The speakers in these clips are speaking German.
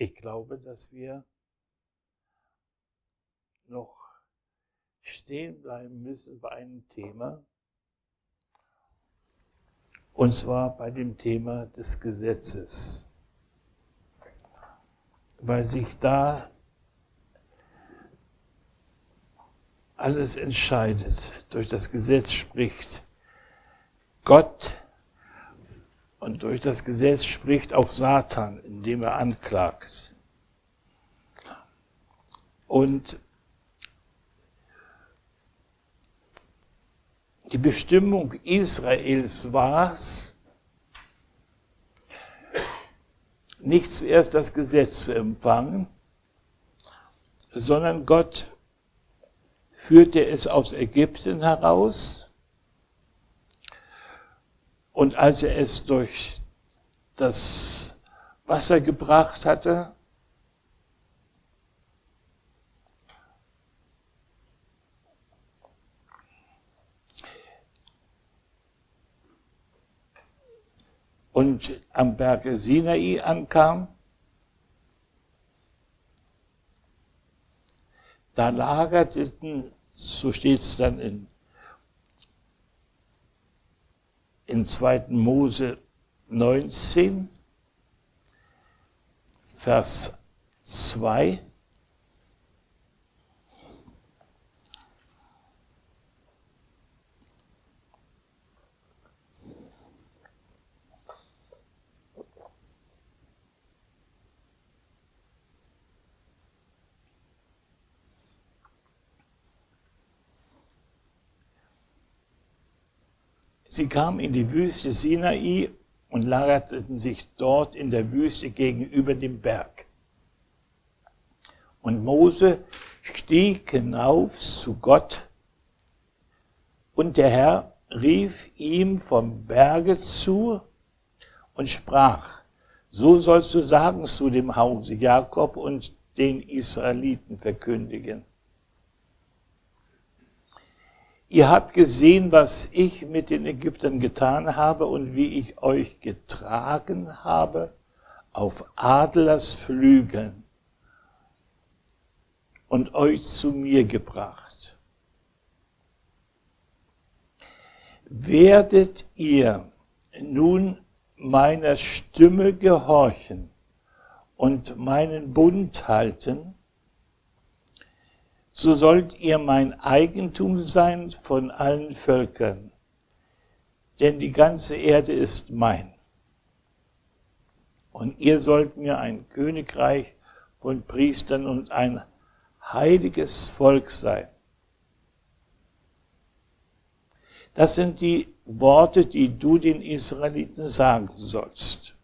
Ich glaube, dass wir noch stehen bleiben müssen bei einem Thema, und zwar bei dem Thema des Gesetzes, weil sich da alles entscheidet. Durch das Gesetz spricht Gott und durch das Gesetz spricht auch Satan, indem er anklagt. Und die Bestimmung Israels war es, nicht zuerst das Gesetz zu empfangen, sondern Gott führte es aus Ägypten heraus. Und als er es durch das Wasser gebracht hatte, und am Berge Sinai ankam, da lagerten so steht es dann in, in 2. Mose 19, Vers 2. Sie kamen in die Wüste Sinai und lagerten sich dort in der Wüste gegenüber dem Berg. Und Mose stieg hinauf zu Gott und der Herr rief ihm vom Berge zu und sprach, so sollst du sagen zu dem Hause Jakob und den Israeliten verkündigen. Ihr habt gesehen, was ich mit den Ägyptern getan habe und wie ich euch getragen habe auf Adlers Flügeln und euch zu mir gebracht. Werdet ihr nun meiner Stimme gehorchen und meinen Bund halten, so sollt ihr mein Eigentum sein von allen Völkern, denn die ganze Erde ist mein. Und ihr sollt mir ein Königreich von Priestern und ein heiliges Volk sein. Das sind die Worte, die du den Israeliten sagen sollst.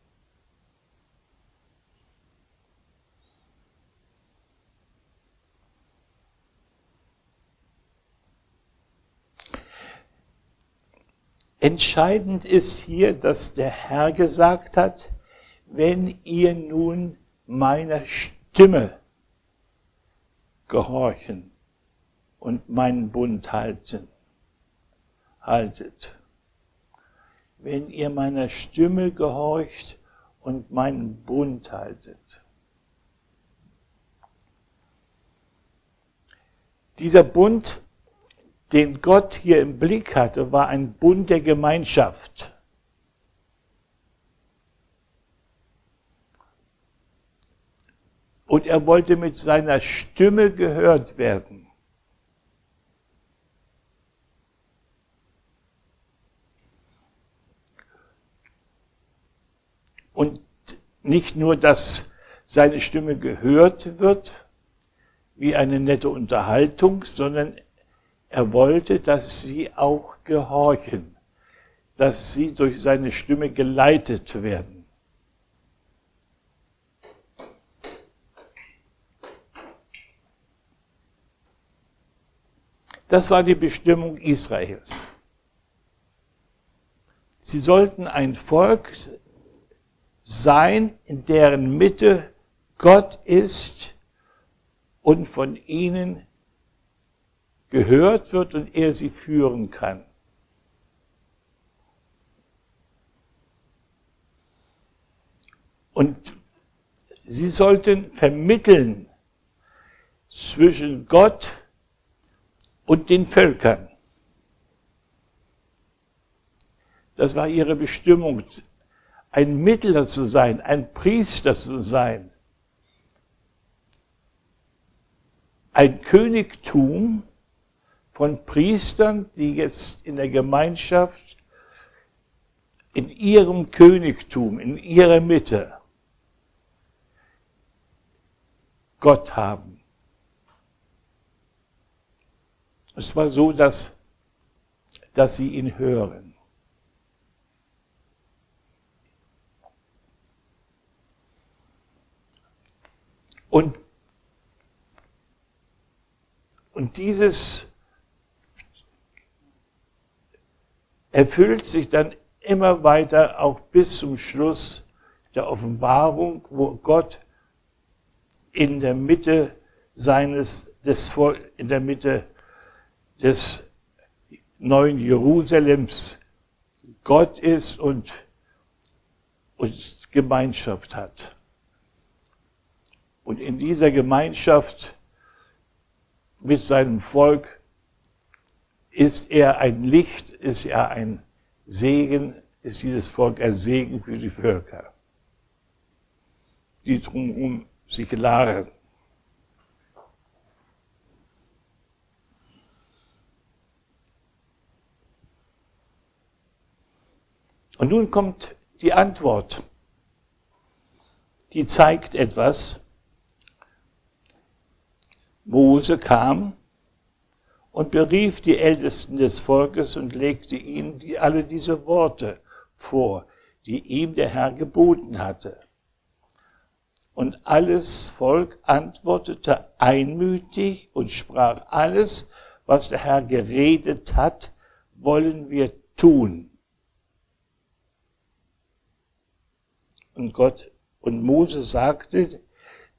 Entscheidend ist hier, dass der Herr gesagt hat, wenn ihr nun meiner Stimme gehorchen und meinen Bund halten, haltet. Wenn ihr meiner Stimme gehorcht und meinen Bund haltet. Dieser Bund den Gott hier im Blick hatte, war ein Bund der Gemeinschaft. Und er wollte mit seiner Stimme gehört werden. Und nicht nur, dass seine Stimme gehört wird, wie eine nette Unterhaltung, sondern er wollte, dass sie auch gehorchen, dass sie durch seine Stimme geleitet werden. Das war die Bestimmung Israels. Sie sollten ein Volk sein, in deren Mitte Gott ist und von ihnen gehört wird und er sie führen kann. Und sie sollten vermitteln zwischen Gott und den Völkern. Das war ihre Bestimmung, ein Mittler zu sein, ein Priester zu sein. Ein Königtum von Priestern, die jetzt in der Gemeinschaft, in ihrem Königtum, in ihrer Mitte Gott haben. Es war so, dass, dass sie ihn hören. Und, und dieses erfüllt sich dann immer weiter auch bis zum Schluss der Offenbarung, wo Gott in der Mitte seines, des, in der Mitte des neuen Jerusalems Gott ist und, und Gemeinschaft hat. Und in dieser Gemeinschaft mit seinem Volk ist er ein Licht, ist er ein Segen, ist dieses Volk ein Segen für die Völker, die drumherum sich lagern. Und nun kommt die Antwort. Die zeigt etwas, Mose kam und berief die Ältesten des Volkes und legte ihnen die, alle diese Worte vor, die ihm der Herr geboten hatte. Und alles Volk antwortete einmütig und sprach, alles, was der Herr geredet hat, wollen wir tun. Und Gott und Mose sagte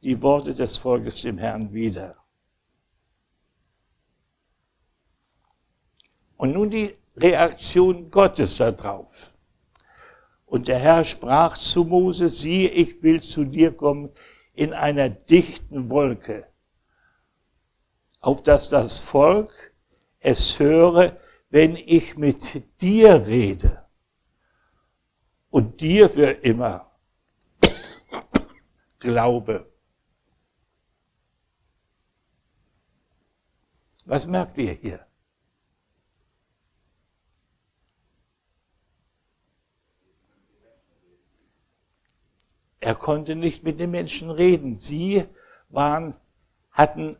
die Worte des Volkes dem Herrn wieder. Und nun die Reaktion Gottes darauf. Und der Herr sprach zu Mose, siehe, ich will zu dir kommen in einer dichten Wolke, auf dass das Volk es höre, wenn ich mit dir rede und dir für immer glaube. Was merkt ihr hier? Er konnte nicht mit den Menschen reden. Sie waren, hatten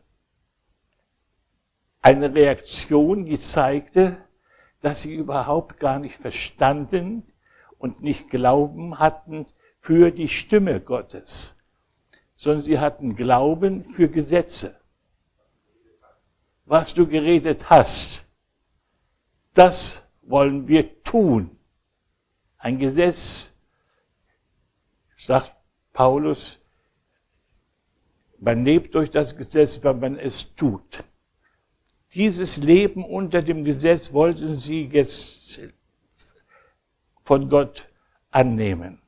eine Reaktion, die zeigte, dass sie überhaupt gar nicht verstanden und nicht Glauben hatten für die Stimme Gottes, sondern sie hatten Glauben für Gesetze. Was du geredet hast, das wollen wir tun. Ein Gesetz sagt Paulus, man lebt durch das Gesetz, weil man es tut. Dieses Leben unter dem Gesetz wollten sie jetzt von Gott annehmen.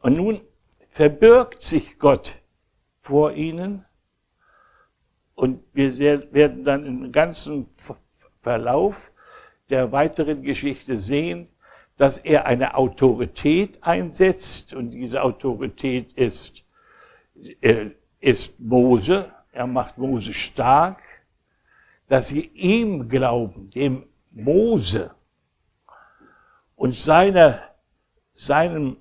Und nun verbirgt sich Gott vor ihnen und wir werden dann im ganzen Verlauf der weiteren Geschichte sehen, dass er eine Autorität einsetzt und diese Autorität ist, äh, ist Mose. Er macht Mose stark, dass sie ihm glauben, dem Mose und seiner, seinem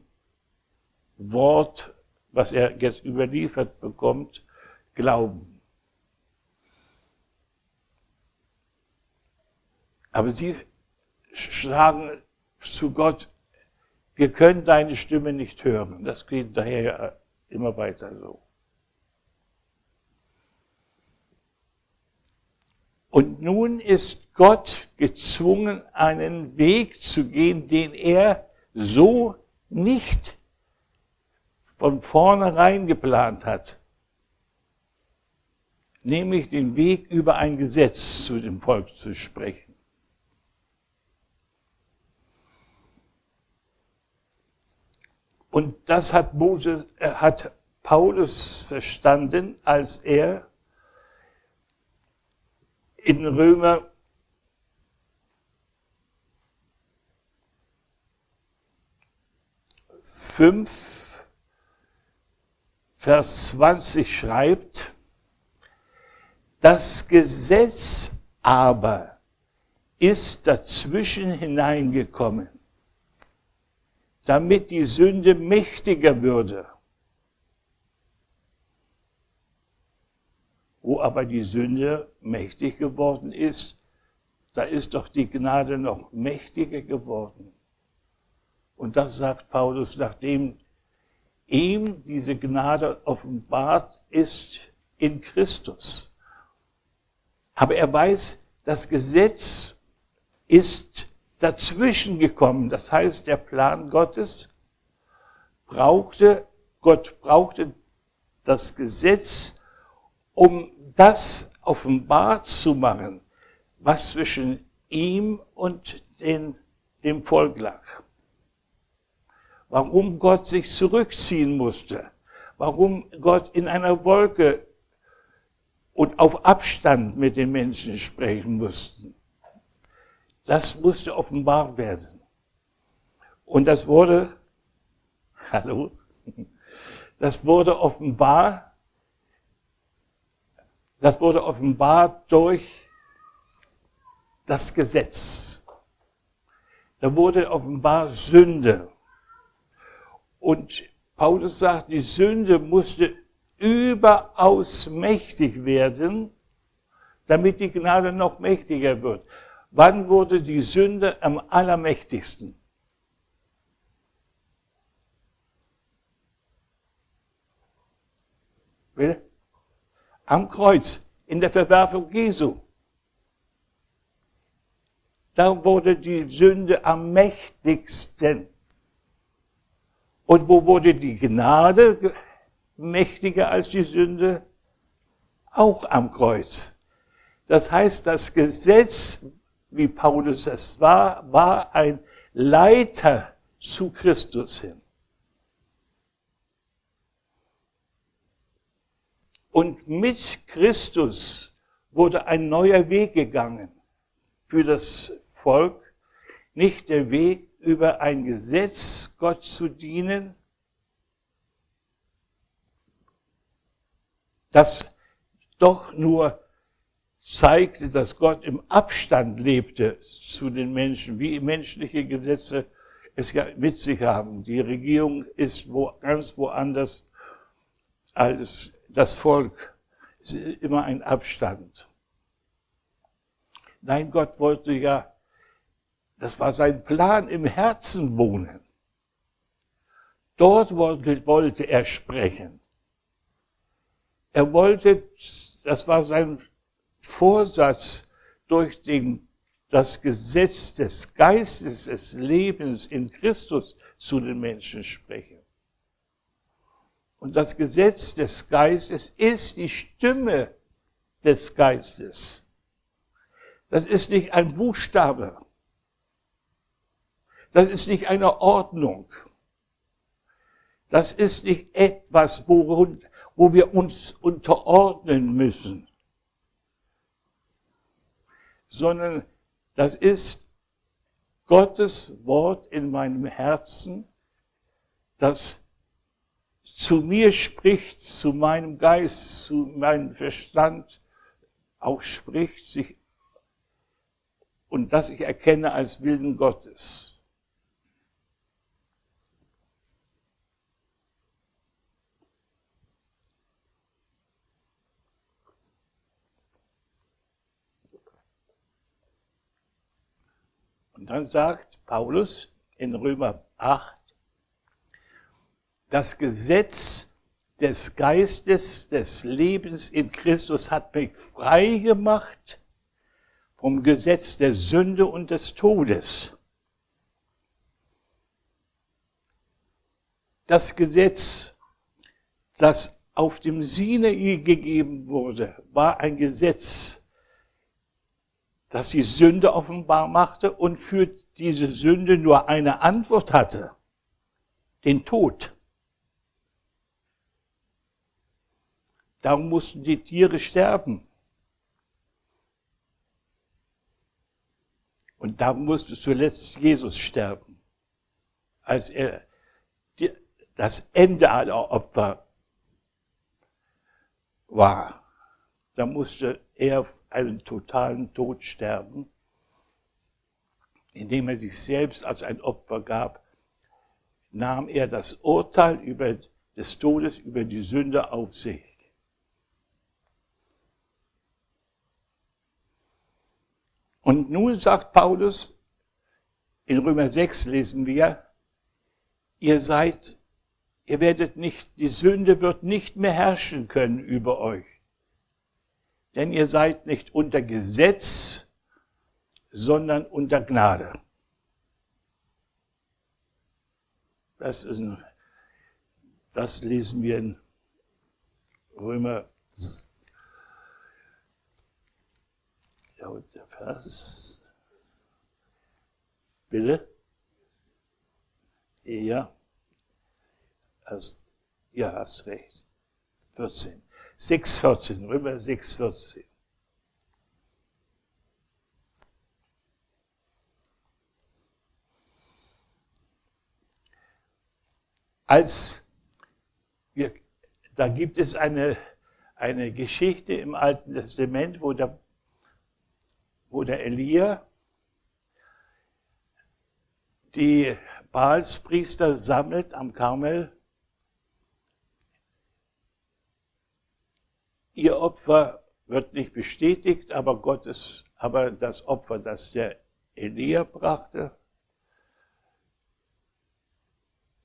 Wort, was er jetzt überliefert bekommt, glauben. Aber sie schlagen zu Gott, wir können deine Stimme nicht hören. Das geht daher immer weiter so. Und nun ist Gott gezwungen, einen Weg zu gehen, den er so nicht von vornherein geplant hat. Nämlich den Weg über ein Gesetz zu dem Volk zu sprechen. Und das hat, Mose, äh, hat Paulus verstanden, als er in Römer fünf, Vers 20 schreibt, das Gesetz aber ist dazwischen hineingekommen, damit die Sünde mächtiger würde. Wo aber die Sünde mächtig geworden ist, da ist doch die Gnade noch mächtiger geworden. Und das sagt Paulus, nachdem ihm diese Gnade offenbart ist in Christus. Aber er weiß, das Gesetz ist dazwischen gekommen. Das heißt, der Plan Gottes brauchte, Gott brauchte das Gesetz, um das offenbart zu machen, was zwischen ihm und den, dem Volk lag. Warum Gott sich zurückziehen musste. Warum Gott in einer Wolke und auf Abstand mit den Menschen sprechen musste. Das musste offenbar werden. Und das wurde, hallo, das wurde offenbar, das wurde offenbar durch das Gesetz. Da wurde offenbar Sünde. Und Paulus sagt, die Sünde musste überaus mächtig werden, damit die Gnade noch mächtiger wird. Wann wurde die Sünde am allermächtigsten? Am Kreuz, in der Verwerfung Jesu. Da wurde die Sünde am mächtigsten. Und wo wurde die Gnade mächtiger als die Sünde? Auch am Kreuz. Das heißt, das Gesetz wie Paulus es war, war ein Leiter zu Christus hin. Und mit Christus wurde ein neuer Weg gegangen für das Volk, nicht der Weg über ein Gesetz Gott zu dienen, das doch nur zeigte, dass Gott im Abstand lebte zu den Menschen, wie menschliche Gesetze es ja mit sich haben. Die Regierung ist wo, ganz woanders als das Volk. Es ist immer ein Abstand. Nein, Gott wollte ja, das war sein Plan, im Herzen wohnen. Dort wollte, wollte er sprechen. Er wollte, das war sein Vorsatz durch den, das Gesetz des Geistes, des Lebens in Christus zu den Menschen sprechen. Und das Gesetz des Geistes ist die Stimme des Geistes. Das ist nicht ein Buchstabe. Das ist nicht eine Ordnung. Das ist nicht etwas, wo, wo wir uns unterordnen müssen sondern das ist Gottes Wort in meinem Herzen, das zu mir spricht, zu meinem Geist, zu meinem Verstand auch spricht, sich, und das ich erkenne als Willen Gottes. Und dann sagt Paulus in Römer 8, das Gesetz des Geistes des Lebens in Christus hat mich frei gemacht vom Gesetz der Sünde und des Todes. Das Gesetz, das auf dem Sinai gegeben wurde, war ein Gesetz, das die Sünde offenbar machte und für diese Sünde nur eine Antwort hatte. den Tod. Darum mussten die Tiere sterben. Und darum musste zuletzt Jesus sterben, als er das Ende aller Opfer war. Da musste er einen totalen Tod sterben, indem er sich selbst als ein Opfer gab, nahm er das Urteil über, des Todes über die Sünde auf sich. Und nun sagt Paulus, in Römer 6 lesen wir, ihr seid, ihr werdet nicht, die Sünde wird nicht mehr herrschen können über euch. Denn ihr seid nicht unter Gesetz, sondern unter Gnade. Das, ist ein, das lesen wir in Römer ja, der Vers. Bitte? Ja. Also, ja, hast recht. 14. 6, 14. Römer 6, 14. als wir, da gibt es eine, eine Geschichte im Alten Testament, wo der, wo der Elia die Baalspriester sammelt am Karmel. Ihr Opfer wird nicht bestätigt, aber Gottes, aber das Opfer, das der Elia brachte,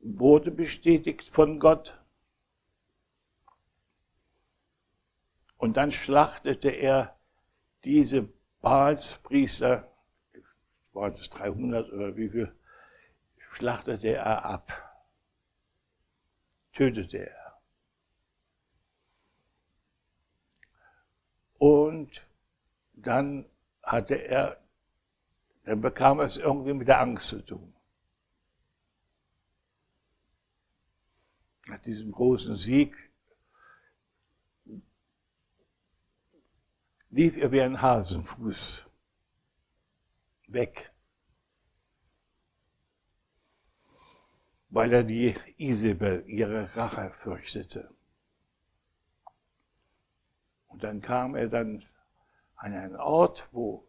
wurde bestätigt von Gott. Und dann schlachtete er diese Baalspriester, waren es 300 oder wie viel, schlachtete er ab, tötete er. Und dann hatte er, dann bekam er es irgendwie mit der Angst zu tun. nach diesem großen Sieg lief er wie ein Hasenfuß weg, weil er die Isabel, ihre Rache, fürchtete. Und dann kam er dann an einen Ort, wo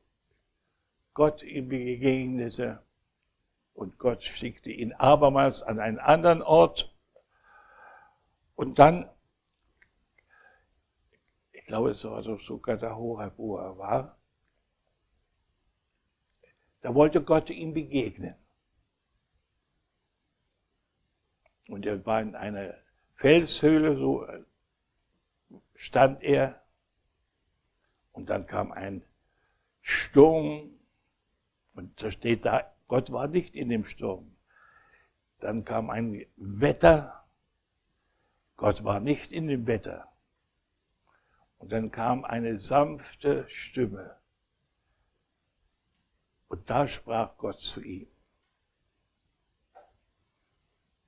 Gott ihm begegnete und Gott schickte ihn abermals an einen anderen Ort und dann, ich glaube, es war sogar der Horeb, wo er war, da wollte Gott ihm begegnen. Und er war in einer Felshöhle, so stand er. Und dann kam ein Sturm. Und da steht da, Gott war nicht in dem Sturm. Dann kam ein Wetter Gott war nicht in dem Wetter. Und dann kam eine sanfte Stimme. Und da sprach Gott zu ihm.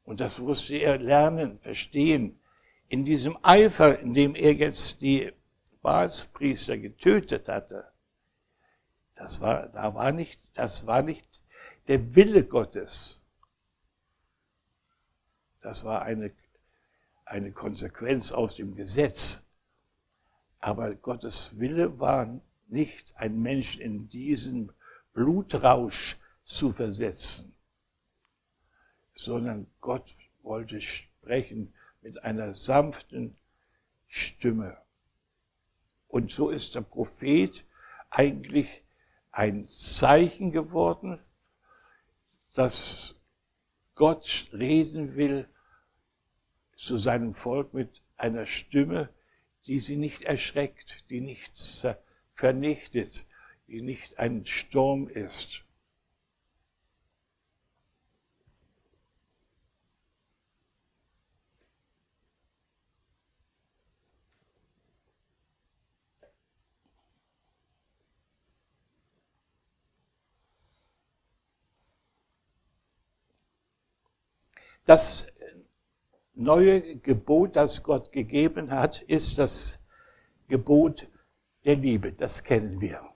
Und das musste er lernen, verstehen. In diesem Eifer, in dem er jetzt die Baalspriester getötet hatte, das war, da war nicht, das war nicht der Wille Gottes. Das war eine eine Konsequenz aus dem Gesetz. Aber Gottes Wille war nicht, einen Menschen in diesen Blutrausch zu versetzen, sondern Gott wollte sprechen mit einer sanften Stimme. Und so ist der Prophet eigentlich ein Zeichen geworden, dass Gott reden will zu seinem Volk mit einer Stimme, die sie nicht erschreckt, die nichts vernichtet, die nicht ein Sturm ist. Das neue Gebot, das Gott gegeben hat, ist das Gebot der Liebe. Das kennen wir.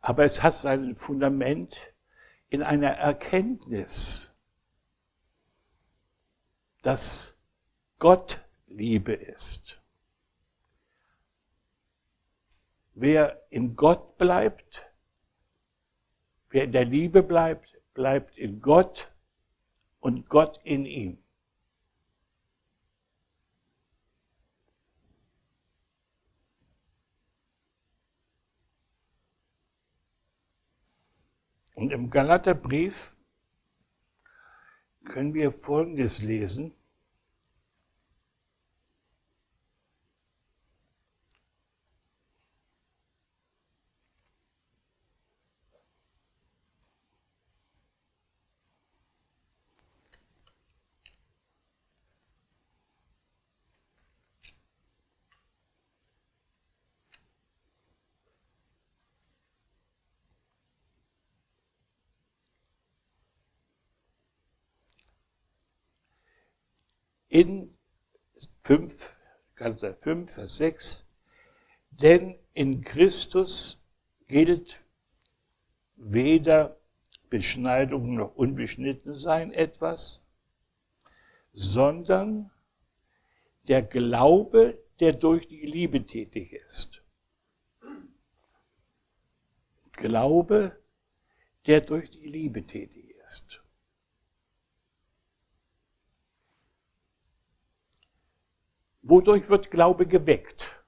Aber es hat sein Fundament in einer Erkenntnis, dass Gott Liebe ist. Wer in Gott bleibt, wer in der Liebe bleibt, bleibt in Gott und Gott in ihm. Und im Galaterbrief können wir Folgendes lesen. in 5, Galater 5, Vers 6, denn in Christus gilt weder Beschneidung noch Unbeschnittensein etwas, sondern der Glaube, der durch die Liebe tätig ist. Glaube, der durch die Liebe tätig ist. Wodurch wird Glaube geweckt?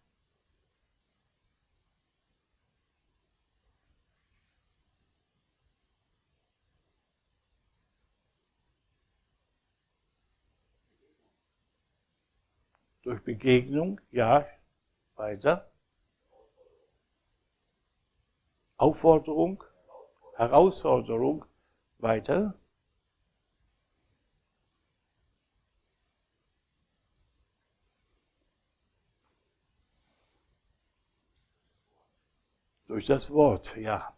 Durch Begegnung, ja, weiter. Aufforderung, Herausforderung, weiter. Durch das Wort, ja.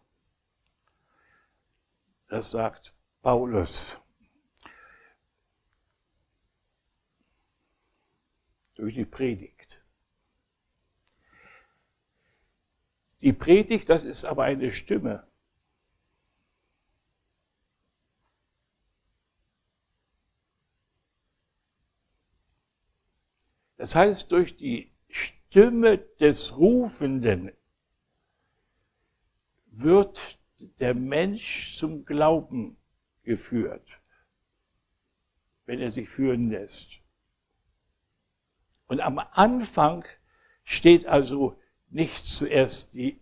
Das sagt Paulus. Durch die Predigt. Die Predigt, das ist aber eine Stimme. Das heißt, durch die Stimme des Rufenden wird der Mensch zum Glauben geführt, wenn er sich führen lässt. Und am Anfang steht also nicht zuerst die,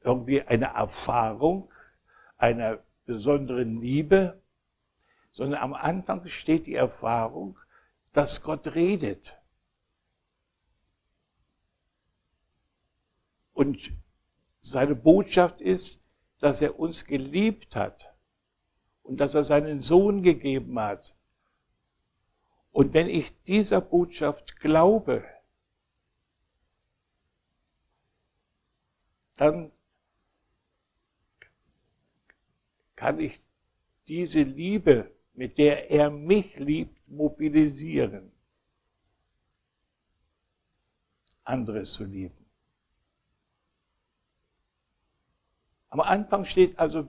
irgendwie eine Erfahrung einer besonderen Liebe, sondern am Anfang steht die Erfahrung, dass Gott redet. Und seine Botschaft ist, dass er uns geliebt hat und dass er seinen Sohn gegeben hat. Und wenn ich dieser Botschaft glaube, dann kann ich diese Liebe, mit der er mich liebt, mobilisieren, anderes zu lieben. Am Anfang steht also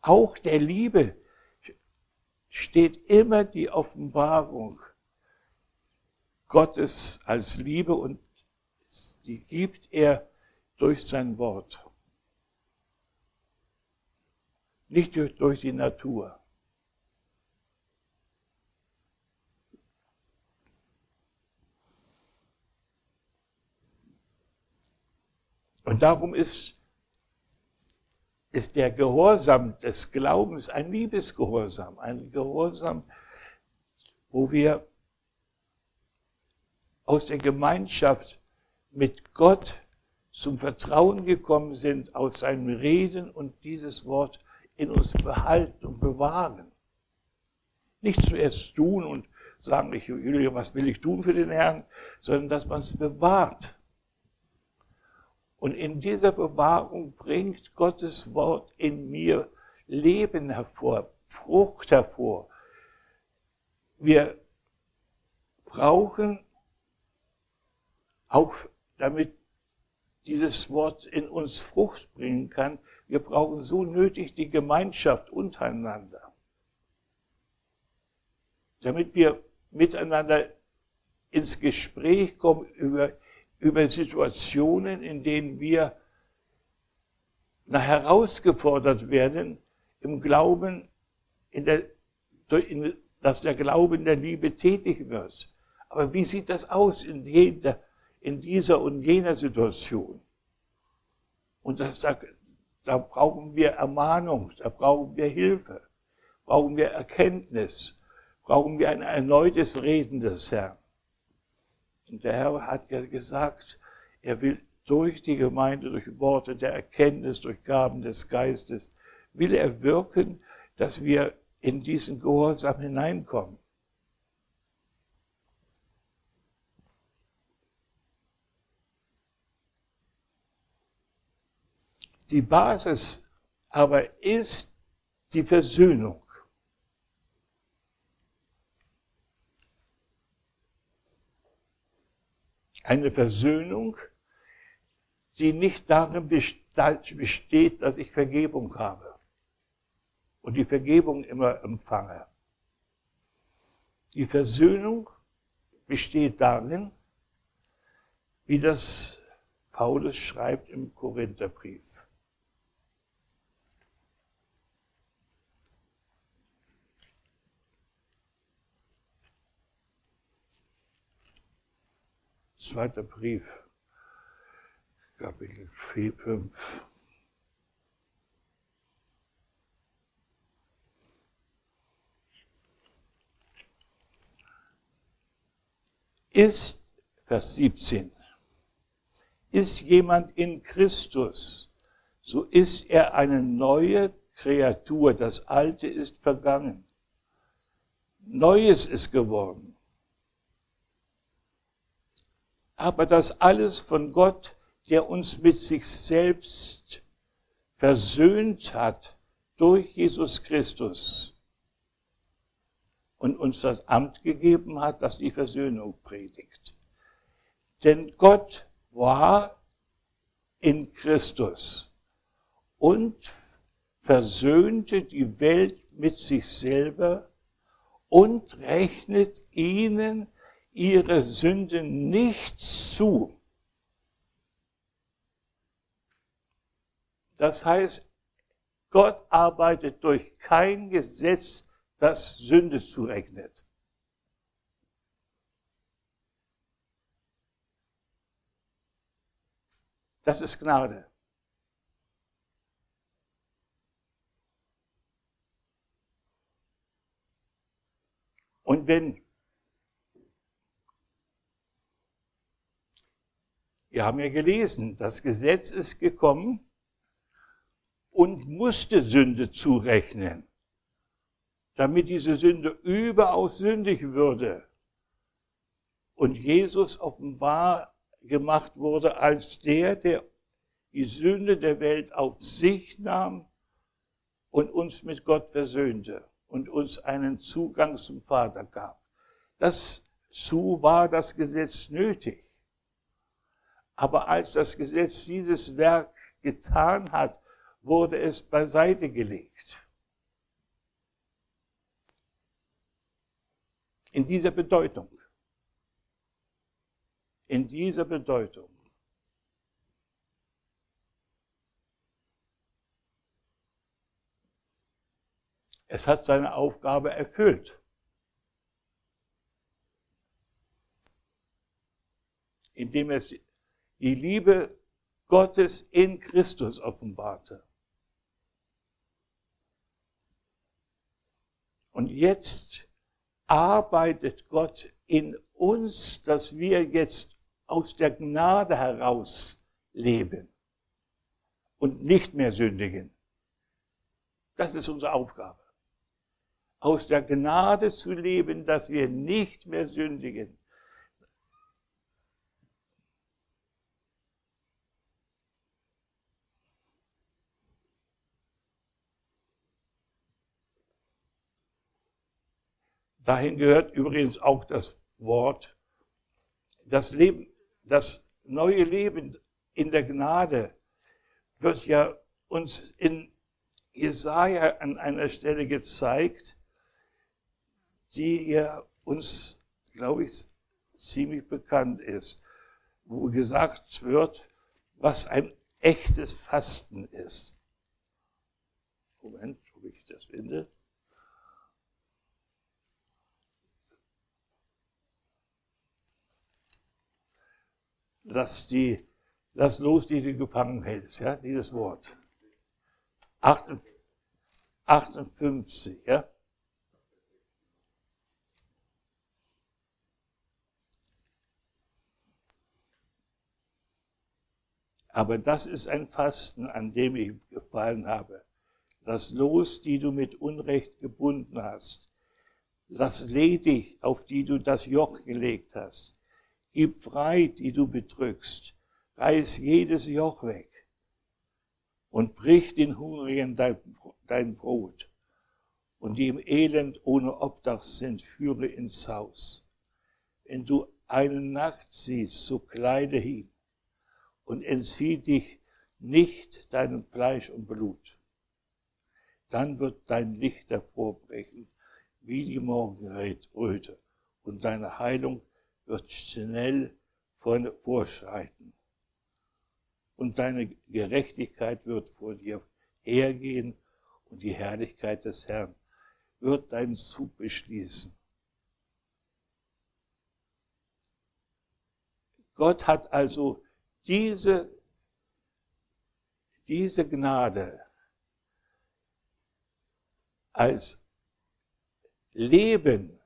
auch der Liebe steht immer die Offenbarung Gottes als Liebe und die gibt er durch sein Wort. Nicht durch die Natur. Und darum ist ist der Gehorsam des Glaubens ein Liebesgehorsam, ein Gehorsam, wo wir aus der Gemeinschaft mit Gott zum Vertrauen gekommen sind, aus seinem Reden und dieses Wort in uns behalten und bewahren. Nicht zuerst tun und sagen, ich, Julia, was will ich tun für den Herrn, sondern dass man es bewahrt Und in dieser Bewahrung bringt Gottes Wort in mir Leben hervor, Frucht hervor. Wir brauchen auch damit dieses Wort in uns Frucht bringen kann, wir brauchen so nötig die Gemeinschaft untereinander, damit wir miteinander ins Gespräch kommen über, über Situationen, in denen wir herausgefordert werden, im Glauben, in der, in, dass der Glaube in der Liebe tätig wird. Aber wie sieht das aus in, jeder, in dieser und jener Situation? Und das, da, da brauchen wir Ermahnung, da brauchen wir Hilfe, brauchen wir Erkenntnis, brauchen wir ein erneutes Reden des Herrn. Und der Herr hat ja gesagt, er will durch die Gemeinde, durch Worte der Erkenntnis, durch Gaben des Geistes, will er wirken, dass wir in diesen Gehorsam hineinkommen. Die Basis aber ist die Versöhnung. Eine Versöhnung, die nicht darin besteht, dass ich Vergebung habe und die Vergebung immer empfange. Die Versöhnung besteht darin, wie das Paulus schreibt im Korintherbrief. Zweiter Brief, Kapitel 4, 5. Ist, Vers 17, ist jemand in Christus, so ist er eine neue Kreatur. Das Alte ist vergangen. Neues ist geworden aber das alles von Gott, der uns mit sich selbst versöhnt hat durch Jesus Christus und uns das Amt gegeben hat, das die Versöhnung predigt. Denn Gott war in Christus und versöhnte die Welt mit sich selber und rechnet ihnen ihre Sünden nicht zu. Das heißt, Gott arbeitet durch kein Gesetz, das Sünde zurechnet. Das ist Gnade. Und wenn Wir haben ja gelesen, das Gesetz ist gekommen und musste Sünde zurechnen, damit diese Sünde überaus sündig würde und Jesus offenbar gemacht wurde als der, der die Sünde der Welt auf sich nahm und uns mit Gott versöhnte und uns einen Zugang zum Vater gab. Dazu war das Gesetz nötig. Aber als das Gesetz dieses Werk getan hat, wurde es beiseite gelegt. In dieser Bedeutung. In dieser Bedeutung. Es hat seine Aufgabe erfüllt. Indem es die Liebe Gottes in Christus offenbarte. Und jetzt arbeitet Gott in uns, dass wir jetzt aus der Gnade heraus leben und nicht mehr sündigen. Das ist unsere Aufgabe. Aus der Gnade zu leben, dass wir nicht mehr sündigen. Dahin gehört übrigens auch das Wort, das Leben, das neue Leben in der Gnade wird ja uns in Jesaja an einer Stelle gezeigt, die ja uns, glaube ich, ziemlich bekannt ist, wo gesagt wird, was ein echtes Fasten ist. Moment, ob ich das finde. Lass, die, lass los, die du gefangen hältst, ja, dieses Wort. 58, ja. Aber das ist ein Fasten, an dem ich gefallen habe. Lass los, die du mit Unrecht gebunden hast. Lass ledig, auf die du das Joch gelegt hast. Gib frei, die du bedrückst. Reiß jedes Joch weg und brich den Hungrigen dein, dein Brot. Und die im Elend ohne Obdach sind, führe ins Haus. Wenn du einen Nacht siehst, so kleide hin und entzieh dich nicht deinem Fleisch und Blut. Dann wird dein Licht hervorbrechen wie die Morgenröte und deine Heilung wird schnell vorschreiten. Und deine Gerechtigkeit wird vor dir hergehen und die Herrlichkeit des Herrn wird deinen Zug beschließen. Gott hat also diese, diese Gnade als Leben,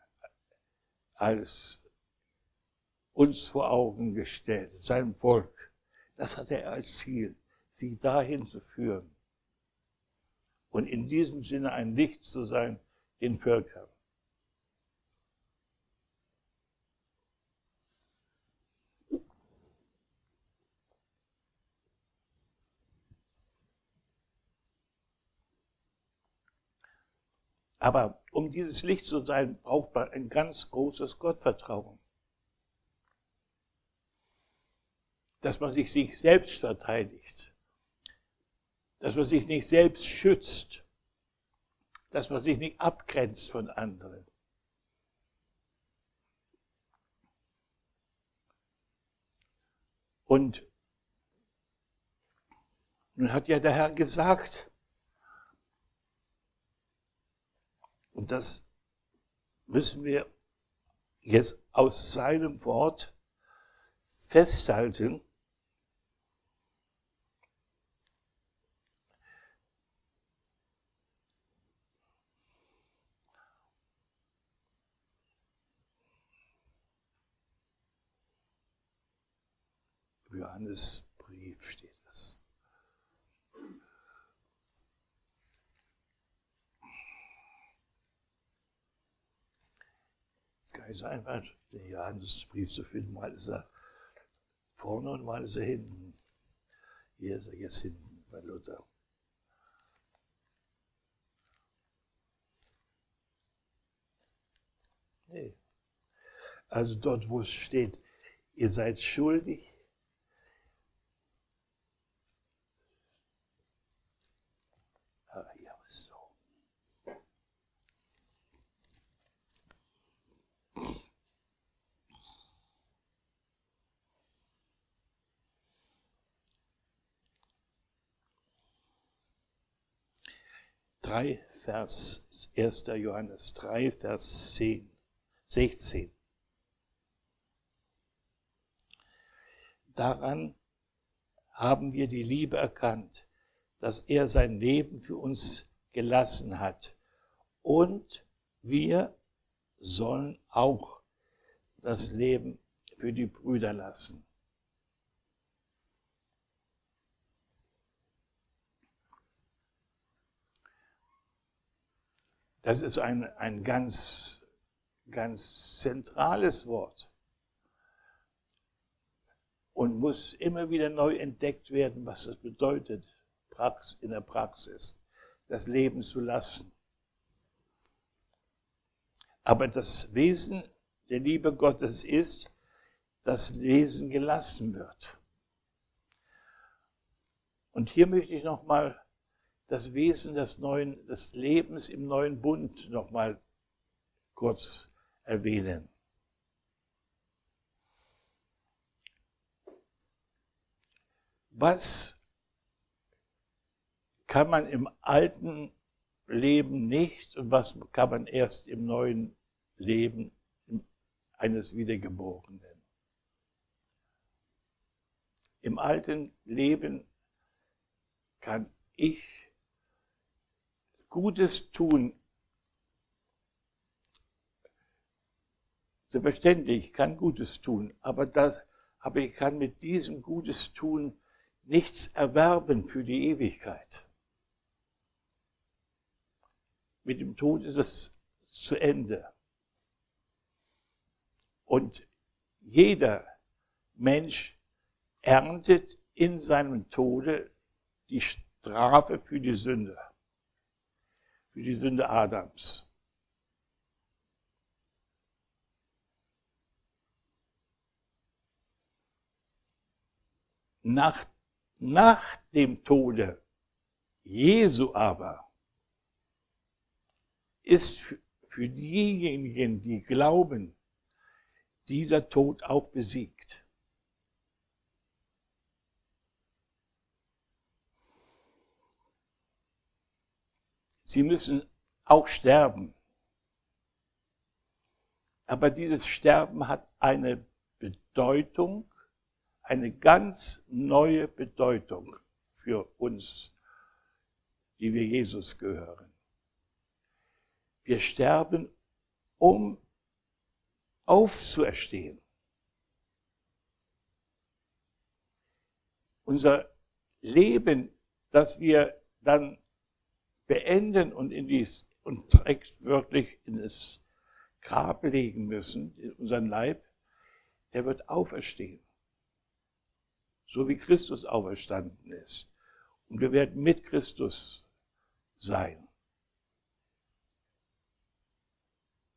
als uns vor Augen gestellt, seinem Volk. Das hat er als Ziel, sie dahin zu führen und in diesem Sinne ein Licht zu sein den Völkern. Aber um dieses Licht zu sein, braucht man ein ganz großes Gottvertrauen. Dass man sich nicht selbst verteidigt, dass man sich nicht selbst schützt, dass man sich nicht abgrenzt von anderen. Und nun hat ja der Herr gesagt, Und das müssen wir jetzt aus seinem Wort festhalten. Johannesbrief steht. gar nicht so einfach, den Johannesbrief zu finden. Mal ist er vorne und mal ist er hinten. Hier ist er jetzt hinten bei Luther. Nee. Also dort, wo es steht, ihr seid schuldig, drei Vers, 1. Johannes 3, Vers 10, 16. Daran haben wir die Liebe erkannt, dass er sein Leben für uns gelassen hat. Und wir sollen auch das Leben für die Brüder lassen. Das ist ein, ein ganz, ganz zentrales Wort und muss immer wieder neu entdeckt werden, was das bedeutet in der Praxis, das Leben zu lassen. Aber das Wesen der Liebe Gottes ist, dass Lesen gelassen wird. Und hier möchte ich nochmal das Wesen des, neuen, des Lebens im neuen Bund nochmal kurz erwähnen. Was kann man im alten Leben nicht und was kann man erst im neuen Leben eines Wiedergeborenen? Im alten Leben kann ich Gutes tun. Selbstverständlich, ich kann Gutes tun, aber, das, aber ich kann mit diesem Gutes tun nichts erwerben für die Ewigkeit. Mit dem Tod ist es zu Ende. Und jeder Mensch erntet in seinem Tode die Strafe für die Sünde, für die Sünde Adams. Nach, nach dem Tode Jesu aber ist für diejenigen, die glauben, dieser Tod auch besiegt. Sie müssen auch sterben. Aber dieses Sterben hat eine Bedeutung, eine ganz neue Bedeutung für uns, die wir Jesus gehören. Wir sterben, um aufzuerstehen. Unser Leben, das wir dann beenden und in dies und direkt wirklich in das Grab legen müssen, in unseren Leib, der wird auferstehen. So wie Christus auferstanden ist. Und wir werden mit Christus sein.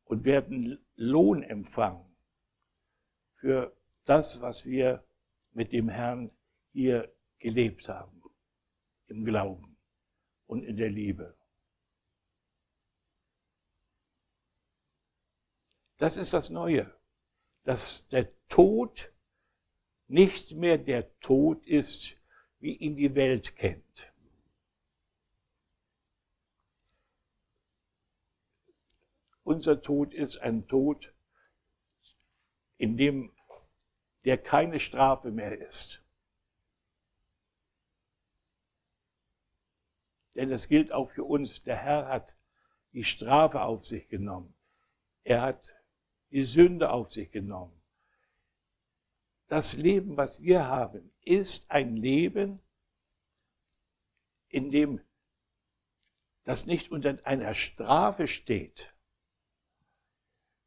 Und werden Lohn empfangen für das, was wir mit dem Herrn hier gelebt haben, im Glauben und in der Liebe. Das ist das Neue, dass der Tod nicht mehr der Tod ist, wie ihn die Welt kennt. Unser Tod ist ein Tod, in dem der keine Strafe mehr ist. Denn es gilt auch für uns, der Herr hat die Strafe auf sich genommen. Er hat die Sünde auf sich genommen. Das Leben, was wir haben, ist ein Leben, in dem das nicht unter einer Strafe steht,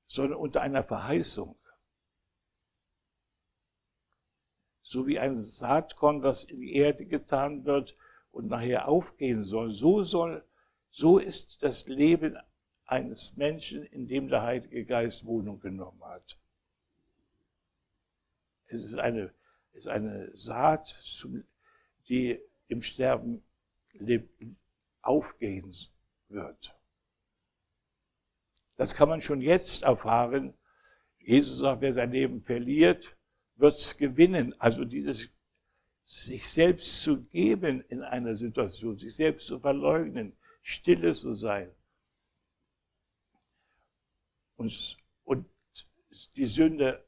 sondern unter einer Verheißung. So wie ein Saatkorn, das in die Erde getan wird, und nachher aufgehen soll. So soll, so ist das Leben eines Menschen, in dem der Heilige Geist Wohnung genommen hat. Es ist eine, ist eine Saat, die im Sterben aufgehen wird. Das kann man schon jetzt erfahren. Jesus sagt, wer sein Leben verliert, wird es gewinnen. Also dieses sich selbst zu geben in einer Situation, sich selbst zu verleugnen, stille zu sein und, und die Sünde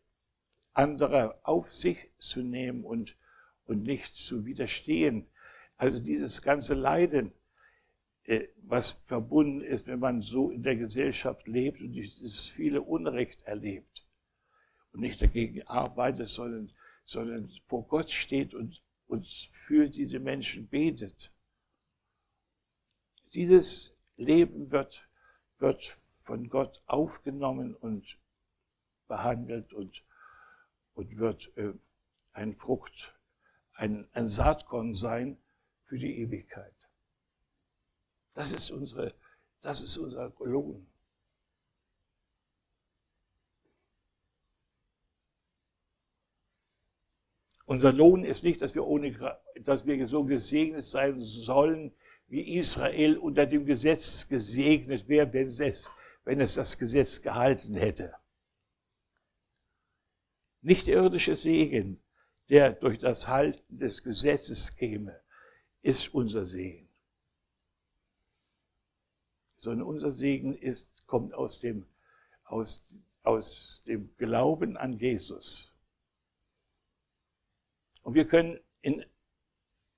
anderer auf sich zu nehmen und, und nicht zu widerstehen. Also dieses ganze Leiden, äh, was verbunden ist, wenn man so in der Gesellschaft lebt und dieses viele Unrecht erlebt und nicht dagegen arbeitet, sondern, sondern vor Gott steht und und für diese Menschen betet. Dieses Leben wird, wird von Gott aufgenommen und behandelt und, und wird äh, ein Frucht, ein, ein Saatkorn sein für die Ewigkeit. Das ist unsere, das ist unser Lohn. Unser Lohn ist nicht, dass wir, ohne, dass wir so gesegnet sein sollen, wie Israel unter dem Gesetz gesegnet wäre, wenn es, wenn es das Gesetz gehalten hätte. Nicht irdische Segen, der durch das Halten des Gesetzes käme, ist unser Segen. Sondern unser Segen ist, kommt aus dem, aus, aus dem Glauben an Jesus. Und wir können, in,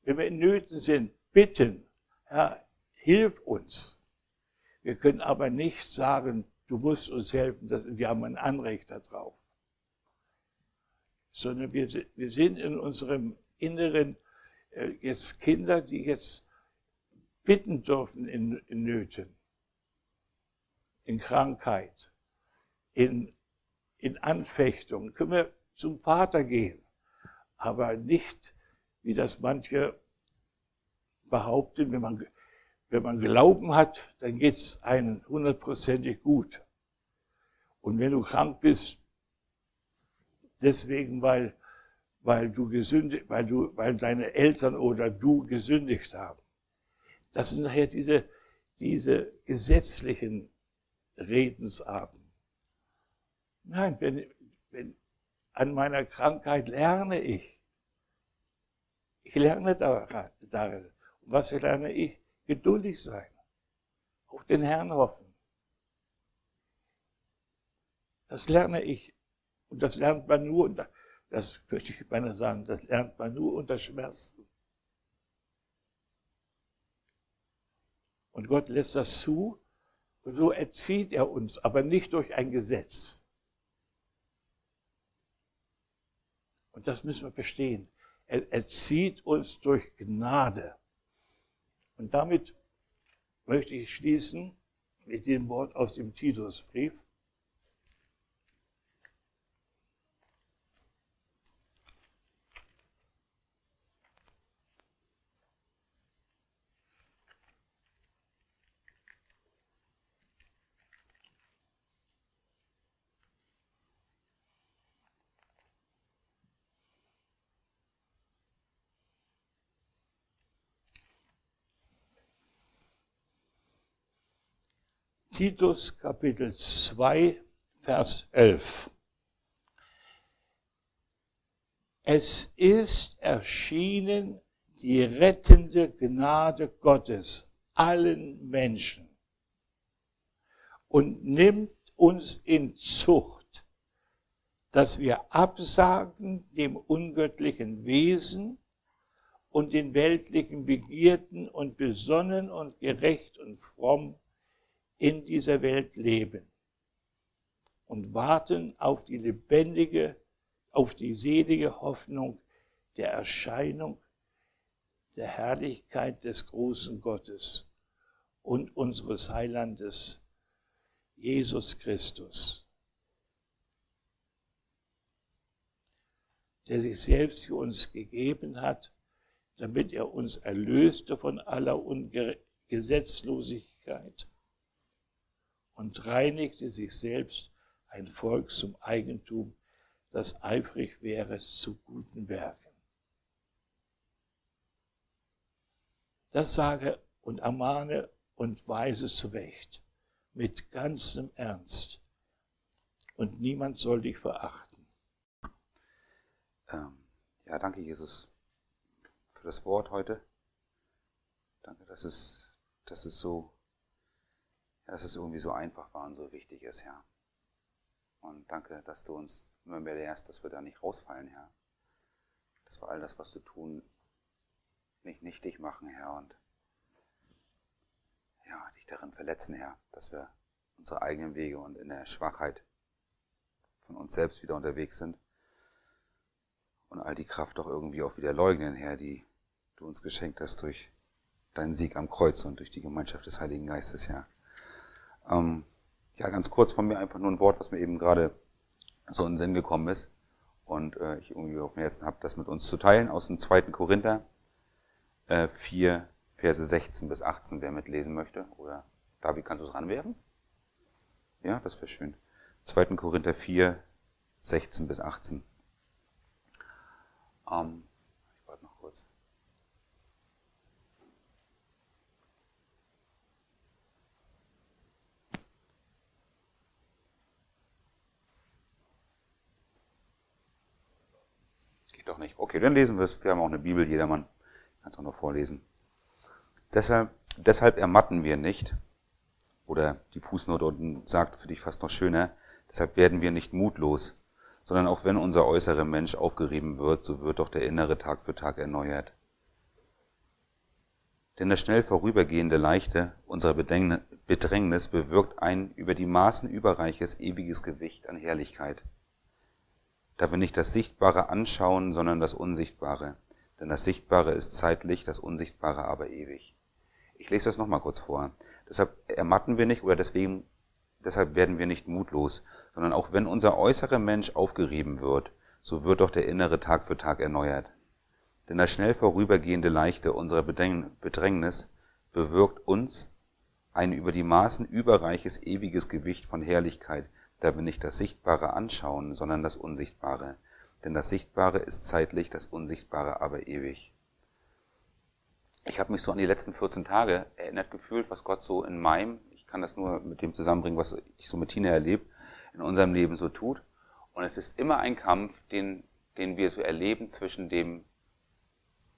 wenn wir in Nöten sind, bitten, Herr, hilf uns. Wir können aber nicht sagen, du musst uns helfen, wir haben ein Anrecht darauf. Sondern wir, wir sind in unserem Inneren äh, jetzt Kinder, die jetzt bitten dürfen in, in Nöten, in Krankheit, in, in Anfechtung. Können wir zum Vater gehen aber nicht, wie das manche behaupten, wenn man, wenn man Glauben hat, dann geht es einem hundertprozentig gut. Und wenn du krank bist, deswegen, weil, weil, du gesündigt, weil, du, weil deine Eltern oder du gesündigt haben. Das sind nachher diese, diese gesetzlichen Redensarten. Nein, wenn, an meiner Krankheit lerne ich. Ich lerne darin. Und was lerne ich? Geduldig sein. Auf den Herrn hoffen. Das lerne ich. Und das lernt man nur, unter, das möchte ich meine sagen, das lernt man nur unter Schmerzen. Und Gott lässt das zu und so erzieht er uns, aber nicht durch ein Gesetz. Und das müssen wir verstehen. Er, er zieht uns durch Gnade. Und damit möchte ich schließen mit dem Wort aus dem Titusbrief. Titus Kapitel 2, Vers 11. Es ist erschienen die rettende Gnade Gottes allen Menschen und nimmt uns in Zucht, dass wir absagen dem ungöttlichen Wesen und den weltlichen Begierden und besonnen und gerecht und fromm in dieser Welt leben und warten auf die lebendige, auf die selige Hoffnung der Erscheinung der Herrlichkeit des großen Gottes und unseres Heilandes Jesus Christus, der sich selbst für uns gegeben hat, damit er uns erlöste von aller Gesetzlosigkeit und reinigte sich selbst ein Volk zum Eigentum, das eifrig wäre zu guten Werken. Das sage und ermahne und weise zurecht mit ganzem Ernst. Und niemand soll dich verachten. Ähm, ja, danke Jesus für das Wort heute. Danke, dass es, dass es so dass es irgendwie so einfach war und so wichtig ist, Herr. Und danke, dass du uns immer mehr lehrst, dass wir da nicht rausfallen, Herr. Dass wir all das, was du tun, nicht nichtig machen, Herr, und ja, dich darin verletzen, Herr, dass wir unsere eigenen Wege und in der Schwachheit von uns selbst wieder unterwegs sind und all die Kraft doch irgendwie auch wieder leugnen, Herr, die du uns geschenkt hast durch deinen Sieg am Kreuz und durch die Gemeinschaft des Heiligen Geistes, Herr. Ähm, ja, ganz kurz von mir einfach nur ein Wort, was mir eben gerade so in den Sinn gekommen ist und äh, ich irgendwie auf dem Herzen habe, das mit uns zu teilen aus dem 2. Korinther äh, 4, Verse 16 bis 18, wer mitlesen möchte. Oder David, kannst du es ranwerfen? Ja, das wäre schön. 2. Korinther 4, 16 bis 18. Ähm, ich warte noch kurz. Geht doch nicht. Okay, dann lesen wir es. Wir haben auch eine Bibel, jedermann kann es auch noch vorlesen. Deshalb, deshalb ermatten wir nicht. Oder die Fußnote unten sagt für dich fast noch schöner. Deshalb werden wir nicht mutlos, sondern auch wenn unser äußerer Mensch aufgerieben wird, so wird doch der innere Tag für Tag erneuert. Denn das schnell vorübergehende Leichte unserer Bedrängnis bewirkt ein über die Maßen überreiches ewiges Gewicht an Herrlichkeit. Da wir nicht das Sichtbare anschauen, sondern das Unsichtbare. Denn das Sichtbare ist zeitlich, das Unsichtbare aber ewig. Ich lese das nochmal kurz vor. Deshalb ermatten wir nicht oder deswegen Deshalb werden wir nicht mutlos, sondern auch wenn unser äußerer Mensch aufgerieben wird, so wird doch der innere Tag für Tag erneuert. Denn das schnell vorübergehende Leichte unserer Bedrängnis bewirkt uns ein über die Maßen überreiches ewiges Gewicht von Herrlichkeit, da wir nicht das Sichtbare anschauen, sondern das Unsichtbare. Denn das Sichtbare ist zeitlich, das Unsichtbare aber ewig. Ich habe mich so an die letzten 14 Tage erinnert gefühlt, was Gott so in meinem kann das nur mit dem zusammenbringen, was ich so mit Tina erlebe, in unserem Leben so tut. Und es ist immer ein Kampf, den, den wir so erleben zwischen dem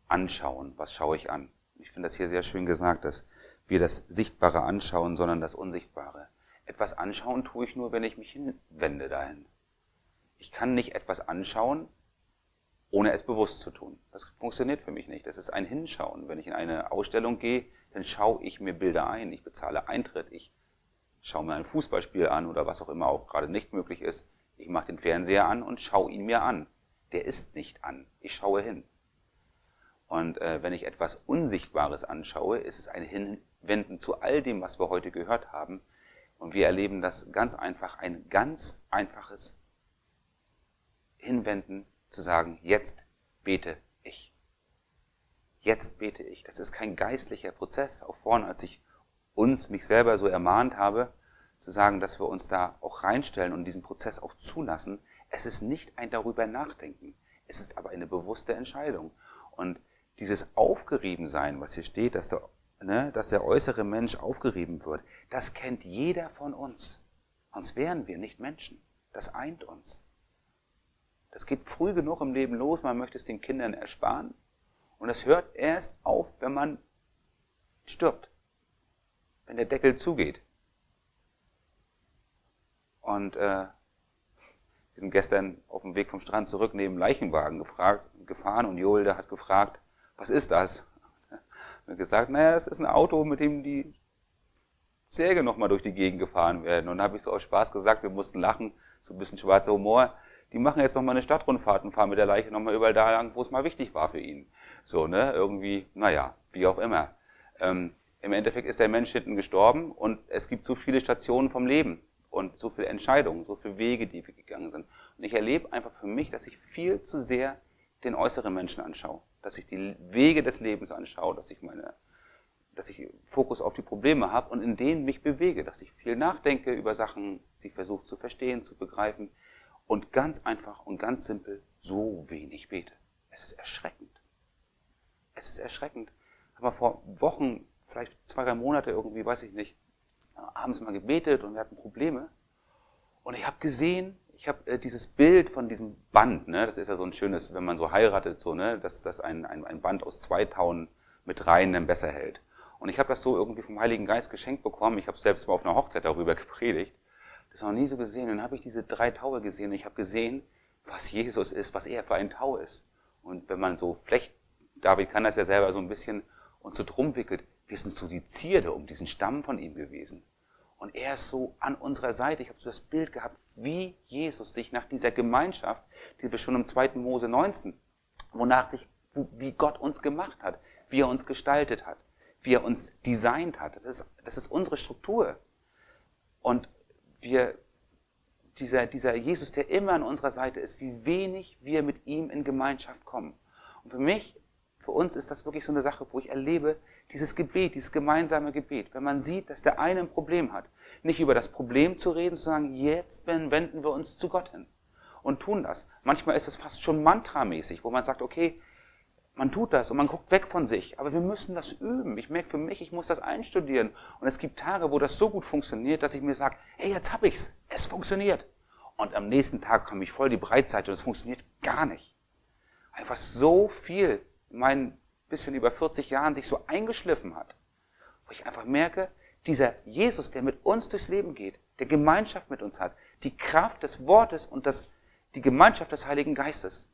Anschauen, was schaue ich an. Ich finde das hier sehr schön gesagt, dass wir das Sichtbare anschauen, sondern das Unsichtbare. Etwas anschauen tue ich nur, wenn ich mich hinwende dahin. Ich kann nicht etwas anschauen, ohne es bewusst zu tun. Das funktioniert für mich nicht. Das ist ein Hinschauen. Wenn ich in eine Ausstellung gehe, dann schaue ich mir Bilder ein. Ich bezahle Eintritt. Ich schaue mir ein Fußballspiel an oder was auch immer auch gerade nicht möglich ist. Ich mache den Fernseher an und schaue ihn mir an. Der ist nicht an. Ich schaue hin. Und äh, wenn ich etwas Unsichtbares anschaue, ist es ein Hinwenden zu all dem, was wir heute gehört haben. Und wir erleben das ganz einfach, ein ganz einfaches Hinwenden zu sagen, jetzt bete ich. Jetzt bete ich. Das ist kein geistlicher Prozess. Auch vorne, als ich uns, mich selber so ermahnt habe, zu sagen, dass wir uns da auch reinstellen und diesen Prozess auch zulassen. Es ist nicht ein darüber nachdenken. Es ist aber eine bewusste Entscheidung. Und dieses Aufgeriebensein, was hier steht, dass der, ne, dass der äußere Mensch aufgerieben wird, das kennt jeder von uns. Sonst wären wir nicht Menschen. Das eint uns. Das geht früh genug im Leben los, man möchte es den Kindern ersparen. Und es hört erst auf, wenn man stirbt, wenn der Deckel zugeht. Und äh, wir sind gestern auf dem Weg vom Strand zurück neben Leichenwagen gefragt, gefahren und Joel hat gefragt, was ist das? Und gesagt, naja, das ist ein Auto, mit dem die Säge nochmal durch die Gegend gefahren werden. Und da habe ich so aus Spaß gesagt, wir mussten lachen, so ein bisschen schwarzer Humor die machen jetzt nochmal eine Stadtrundfahrt und fahren mit der Leiche nochmal überall da lang, wo es mal wichtig war für ihn. So, ne, irgendwie, naja, wie auch immer. Ähm, Im Endeffekt ist der Mensch hinten gestorben und es gibt so viele Stationen vom Leben und so viele Entscheidungen, so viele Wege, die wir gegangen sind. Und ich erlebe einfach für mich, dass ich viel zu sehr den äußeren Menschen anschaue, dass ich die Wege des Lebens anschaue, dass ich meine, dass ich Fokus auf die Probleme habe und in denen mich bewege, dass ich viel nachdenke über Sachen, sie versuche zu verstehen, zu begreifen, und ganz einfach und ganz simpel so wenig bete. Es ist erschreckend. Es ist erschreckend. Aber vor Wochen, vielleicht zwei, drei Monate irgendwie, weiß ich nicht, haben sie mal gebetet und wir hatten Probleme. Und ich habe gesehen, ich habe äh, dieses Bild von diesem Band, ne, das ist ja so ein schönes, wenn man so heiratet, so, ne, dass das ein, ein, ein Band aus zwei Tauen mit rein dann besser hält. Und ich habe das so irgendwie vom Heiligen Geist geschenkt bekommen. Ich habe selbst mal auf einer Hochzeit darüber gepredigt das noch nie so gesehen. Und dann habe ich diese drei Taue gesehen und ich habe gesehen, was Jesus ist, was er für ein Tau ist. Und wenn man so flecht, David kann das ja selber so ein bisschen und so drum wickelt, wir sind so die Zierde um diesen Stamm von ihm gewesen. Und er ist so an unserer Seite. Ich habe so das Bild gehabt, wie Jesus sich nach dieser Gemeinschaft, die wir schon im 2. Mose 19, wonach sich, wie Gott uns gemacht hat, wie er uns gestaltet hat, wie er uns designt hat. Das ist, das ist unsere Struktur. Und wir, dieser, dieser Jesus, der immer an unserer Seite ist, wie wenig wir mit ihm in Gemeinschaft kommen. Und für mich, für uns ist das wirklich so eine Sache, wo ich erlebe, dieses Gebet, dieses gemeinsame Gebet, wenn man sieht, dass der eine ein Problem hat, nicht über das Problem zu reden, zu sagen, jetzt wenden wir uns zu Gott hin. und tun das. Manchmal ist es fast schon mantramäßig, wo man sagt, okay, man tut das und man guckt weg von sich. Aber wir müssen das üben. Ich merke für mich, ich muss das einstudieren. Und es gibt Tage, wo das so gut funktioniert, dass ich mir sage, hey, jetzt hab ich's. Es funktioniert. Und am nächsten Tag komme ich voll die Breitseite und es funktioniert gar nicht. Einfach so viel in meinen bisschen über 40 Jahren sich so eingeschliffen hat. Wo ich einfach merke, dieser Jesus, der mit uns durchs Leben geht, der Gemeinschaft mit uns hat, die Kraft des Wortes und das, die Gemeinschaft des Heiligen Geistes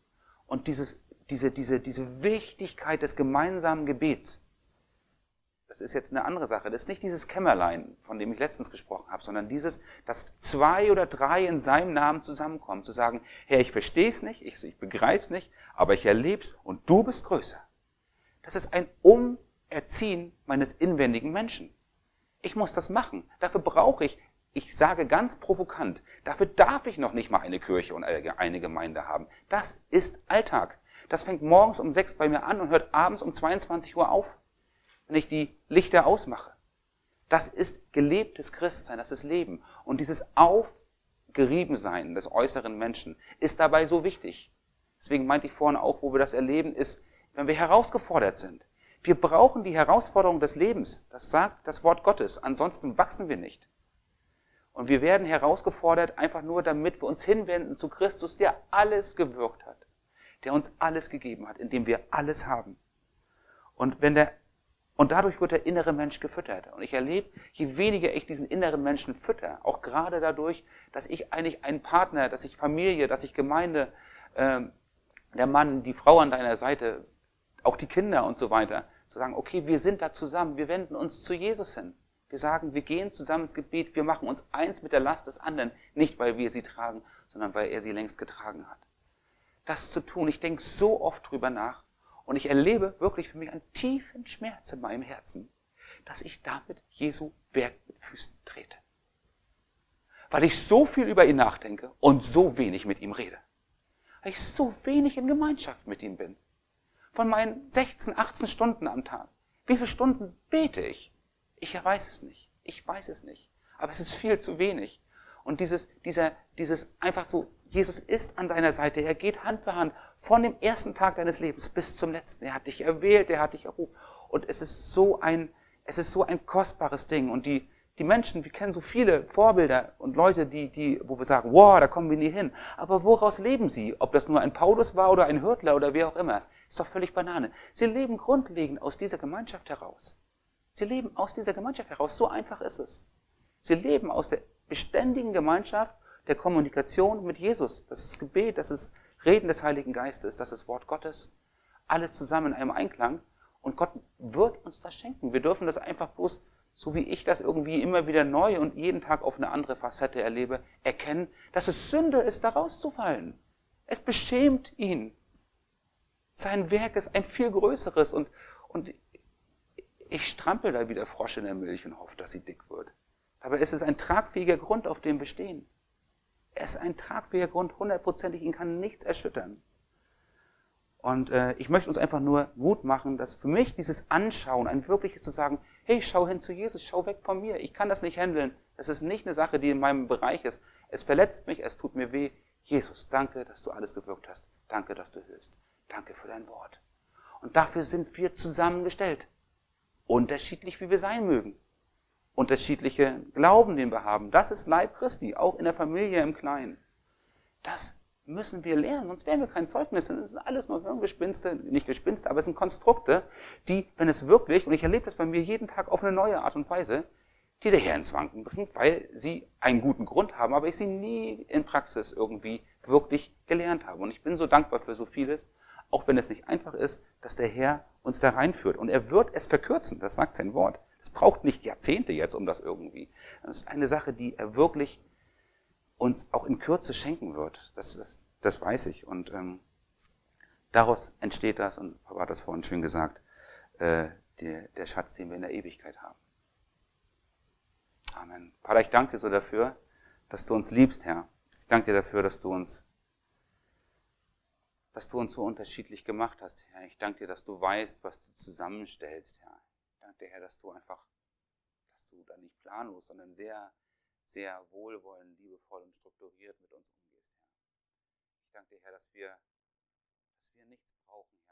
und dieses diese, diese, diese Wichtigkeit des gemeinsamen Gebets. Das ist jetzt eine andere Sache. Das ist nicht dieses Kämmerlein, von dem ich letztens gesprochen habe, sondern dieses, dass zwei oder drei in seinem Namen zusammenkommen, zu sagen, Herr, ich verstehe es nicht, ich, ich begreife es nicht, aber ich erlebe es und du bist größer. Das ist ein Umerziehen meines inwendigen Menschen. Ich muss das machen. Dafür brauche ich, ich sage ganz provokant, dafür darf ich noch nicht mal eine Kirche und eine Gemeinde haben. Das ist Alltag. Das fängt morgens um sechs bei mir an und hört abends um 22 Uhr auf, wenn ich die Lichter ausmache. Das ist gelebtes Christsein, das ist Leben. Und dieses Aufgeriebensein des äußeren Menschen ist dabei so wichtig. Deswegen meinte ich vorhin auch, wo wir das erleben, ist, wenn wir herausgefordert sind. Wir brauchen die Herausforderung des Lebens. Das sagt das Wort Gottes. Ansonsten wachsen wir nicht. Und wir werden herausgefordert einfach nur, damit wir uns hinwenden zu Christus, der alles gewirkt hat der uns alles gegeben hat, in dem wir alles haben. Und wenn der, und dadurch wird der innere Mensch gefüttert. Und ich erlebe, je weniger ich diesen inneren Menschen fütter, auch gerade dadurch, dass ich eigentlich einen Partner, dass ich Familie, dass ich Gemeinde, äh, der Mann, die Frau an deiner Seite, auch die Kinder und so weiter, zu sagen, okay, wir sind da zusammen, wir wenden uns zu Jesus hin. Wir sagen, wir gehen zusammen ins Gebet, wir machen uns eins mit der Last des anderen, nicht weil wir sie tragen, sondern weil er sie längst getragen hat das zu tun. Ich denke so oft drüber nach und ich erlebe wirklich für mich einen tiefen Schmerz in meinem Herzen, dass ich damit Jesu Werk mit Füßen trete. Weil ich so viel über ihn nachdenke und so wenig mit ihm rede. Weil ich so wenig in Gemeinschaft mit ihm bin. Von meinen 16, 18 Stunden am Tag. Wie viele Stunden bete ich? Ich weiß es nicht. Ich weiß es nicht. Aber es ist viel zu wenig. Und dieses, dieser, dieses einfach so Jesus ist an deiner Seite. Er geht Hand für Hand von dem ersten Tag deines Lebens bis zum letzten. Er hat dich erwählt, er hat dich errufen. Und es ist so ein, es ist so ein kostbares Ding. Und die, die Menschen, wir kennen so viele Vorbilder und Leute, die, die, wo wir sagen, wow, da kommen wir nie hin. Aber woraus leben sie? Ob das nur ein Paulus war oder ein Hürtler oder wer auch immer. Ist doch völlig Banane. Sie leben grundlegend aus dieser Gemeinschaft heraus. Sie leben aus dieser Gemeinschaft heraus. So einfach ist es. Sie leben aus der beständigen Gemeinschaft der Kommunikation mit Jesus. Das ist Gebet, das ist Reden des Heiligen Geistes, das ist Wort Gottes. Alles zusammen in einem Einklang. Und Gott wird uns das schenken. Wir dürfen das einfach bloß, so wie ich das irgendwie immer wieder neu und jeden Tag auf eine andere Facette erlebe, erkennen, dass es Sünde ist, da rauszufallen. Es beschämt ihn. Sein Werk ist ein viel größeres und, und ich strampel da wie der Frosch in der Milch und hoffe, dass sie dick wird. Es ist ein tragfähiger Grund, auf dem wir stehen. Er ist ein tragfähiger Grund, hundertprozentig, ihn kann nichts erschüttern. Und äh, ich möchte uns einfach nur Mut machen, dass für mich dieses Anschauen ein wirkliches zu sagen, hey, schau hin zu Jesus, schau weg von mir, ich kann das nicht handeln. Das ist nicht eine Sache, die in meinem Bereich ist. Es verletzt mich, es tut mir weh. Jesus, danke, dass du alles gewirkt hast. Danke, dass du hilfst. Danke für dein Wort. Und dafür sind wir zusammengestellt. Unterschiedlich, wie wir sein mögen unterschiedliche Glauben, den wir haben. Das ist Leib Christi, auch in der Familie im Kleinen. Das müssen wir lernen, sonst wären wir kein Zeugnis. Das ist alles nur Hirngespinste, nicht Gespinste, aber es sind Konstrukte, die, wenn es wirklich, und ich erlebe das bei mir jeden Tag auf eine neue Art und Weise, die der Herr ins Wanken bringt, weil sie einen guten Grund haben, aber ich sie nie in Praxis irgendwie wirklich gelernt habe. Und ich bin so dankbar für so vieles, auch wenn es nicht einfach ist, dass der Herr uns da reinführt. Und er wird es verkürzen, das sagt sein Wort. Es braucht nicht Jahrzehnte jetzt, um das irgendwie. Das ist eine Sache, die er wirklich uns auch in Kürze schenken wird. Das, das, das weiß ich. Und ähm, daraus entsteht das, und Papa hat das vorhin schön gesagt, äh, die, der Schatz, den wir in der Ewigkeit haben. Amen. Vater, ich danke dir so dafür, dass du uns liebst, Herr. Ich danke dir dafür, dass du uns dass du uns so unterschiedlich gemacht hast, Herr. Ich danke dir, dass du weißt, was du zusammenstellst, Herr danke dir, Herr, dass du einfach, dass du da nicht planlos, sondern sehr, sehr wohlwollend, liebevoll und strukturiert mit uns umgehst, Herr. danke dir, Herr, dass wir, dass wir nichts brauchen,